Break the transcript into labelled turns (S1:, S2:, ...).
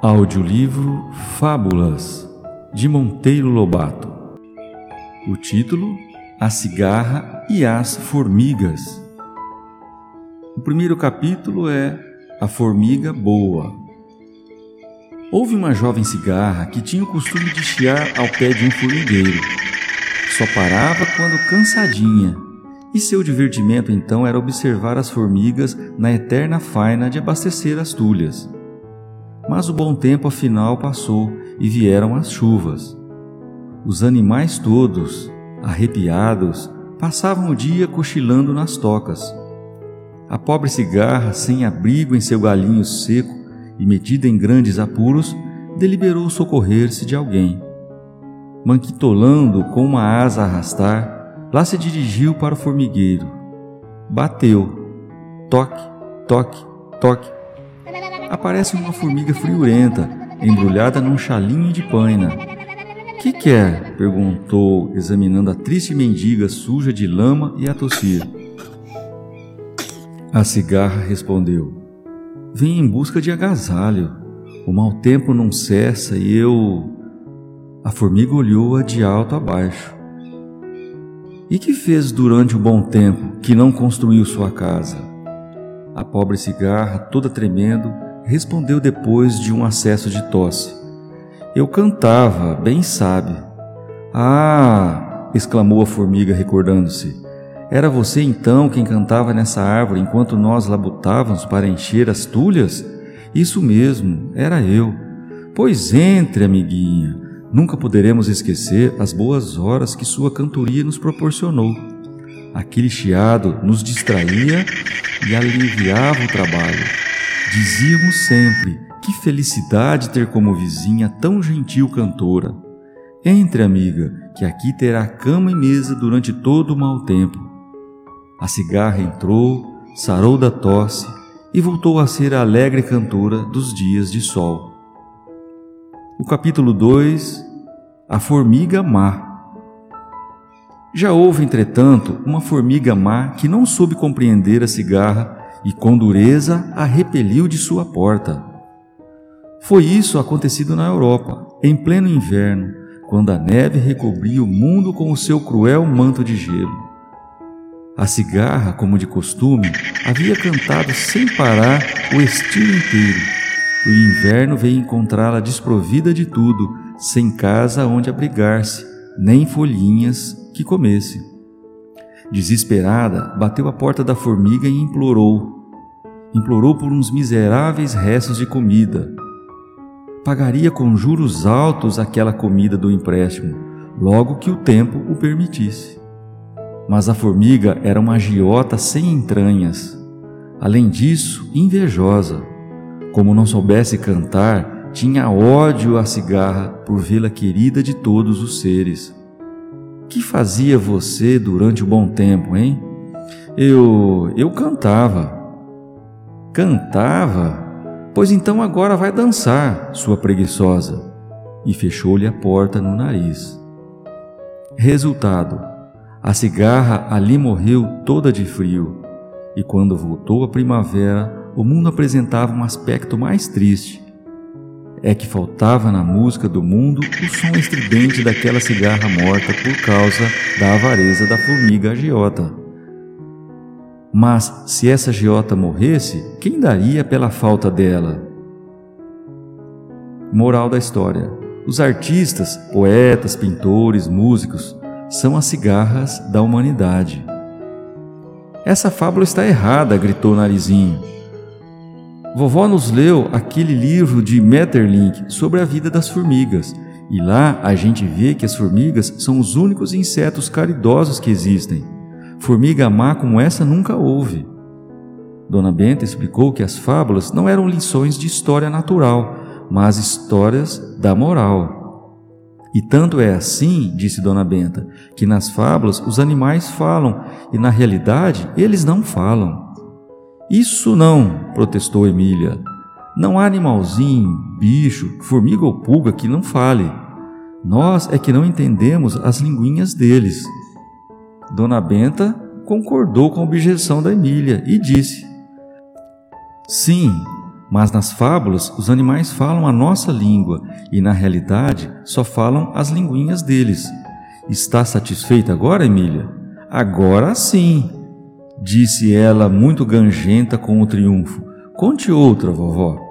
S1: Audiolivro Fábulas de Monteiro Lobato. O título: A Cigarra e as Formigas. O primeiro capítulo é A Formiga Boa. Houve uma jovem cigarra que tinha o costume de chiar ao pé de um formigueiro. Só parava quando cansadinha, e seu divertimento então era observar as formigas na eterna faina de abastecer as tulhas. Mas o bom tempo afinal passou e vieram as chuvas. Os animais todos, arrepiados, passavam o dia cochilando nas tocas. A pobre cigarra, sem abrigo em seu galinho seco e metida em grandes apuros, deliberou socorrer-se de alguém. Manquitolando com uma asa a arrastar, lá se dirigiu para o formigueiro. Bateu. Toque, toque, toque aparece uma formiga friorenta, embrulhada num chalinho de paina. Que quer? É? perguntou, examinando a triste mendiga suja de lama e a tossir. A cigarra respondeu: Vem em busca de agasalho. O mau tempo não cessa e eu. A formiga olhou-a de alto a baixo. E que fez durante o bom tempo que não construiu sua casa? A pobre cigarra, toda tremendo, respondeu depois de um acesso de tosse. Eu cantava, bem sabe. Ah! exclamou a formiga, recordando-se. Era você então quem cantava nessa árvore enquanto nós labutávamos para encher as tulhas? Isso mesmo, era eu. Pois entre, amiguinha. Nunca poderemos esquecer as boas horas que sua cantoria nos proporcionou. Aquele chiado nos distraía e aliviava o trabalho. Dizíamos sempre: que felicidade ter como vizinha tão gentil cantora. Entre, amiga, que aqui terá cama e mesa durante todo o mau tempo. A cigarra entrou, sarou da tosse e voltou a ser a alegre cantora dos dias de sol. O capítulo 2 A Formiga Má Já houve, entretanto, uma formiga má que não soube compreender a cigarra e com dureza a repeliu de sua porta. Foi isso acontecido na Europa, em pleno inverno, quando a neve recobria o mundo com o seu cruel manto de gelo. A cigarra, como de costume, havia cantado sem parar o estilo inteiro. O inverno veio encontrá-la desprovida de tudo, sem casa onde abrigar-se, nem folhinhas que comesse. Desesperada, bateu à porta da formiga e implorou. Implorou por uns miseráveis restos de comida. Pagaria com juros altos aquela comida do empréstimo, logo que o tempo o permitisse. Mas a formiga era uma agiota sem entranhas. Além disso, invejosa. Como não soubesse cantar, tinha ódio à cigarra por vê-la querida de todos os seres. Que fazia você durante o bom tempo, hein? Eu. eu cantava. Cantava? Pois então agora vai dançar, sua preguiçosa. E fechou-lhe a porta no nariz. Resultado: a cigarra ali morreu toda de frio. E quando voltou a primavera, o mundo apresentava um aspecto mais triste é que faltava na música do mundo o som estridente daquela cigarra morta por causa da avareza da formiga agiota. Mas se essa agiota morresse, quem daria pela falta dela? Moral da história: os artistas, poetas, pintores, músicos são as cigarras da humanidade. Essa fábula está errada, gritou Narizinho. Vovó nos leu aquele livro de Metterlink sobre a vida das formigas, e lá a gente vê que as formigas são os únicos insetos caridosos que existem. Formiga má como essa nunca houve. Dona Benta explicou que as fábulas não eram lições de história natural, mas histórias da moral. E tanto é assim, disse Dona Benta, que nas fábulas os animais falam e na realidade eles não falam. Isso não, protestou Emília. Não há animalzinho, bicho, formiga ou pulga que não fale. Nós é que não entendemos as linguinhas deles. Dona Benta concordou com a objeção da Emília e disse: Sim, mas nas fábulas os animais falam a nossa língua e na realidade só falam as linguinhas deles. Está satisfeita agora, Emília? Agora sim! disse ela muito ganjenta com o triunfo. Conte outra, vovó.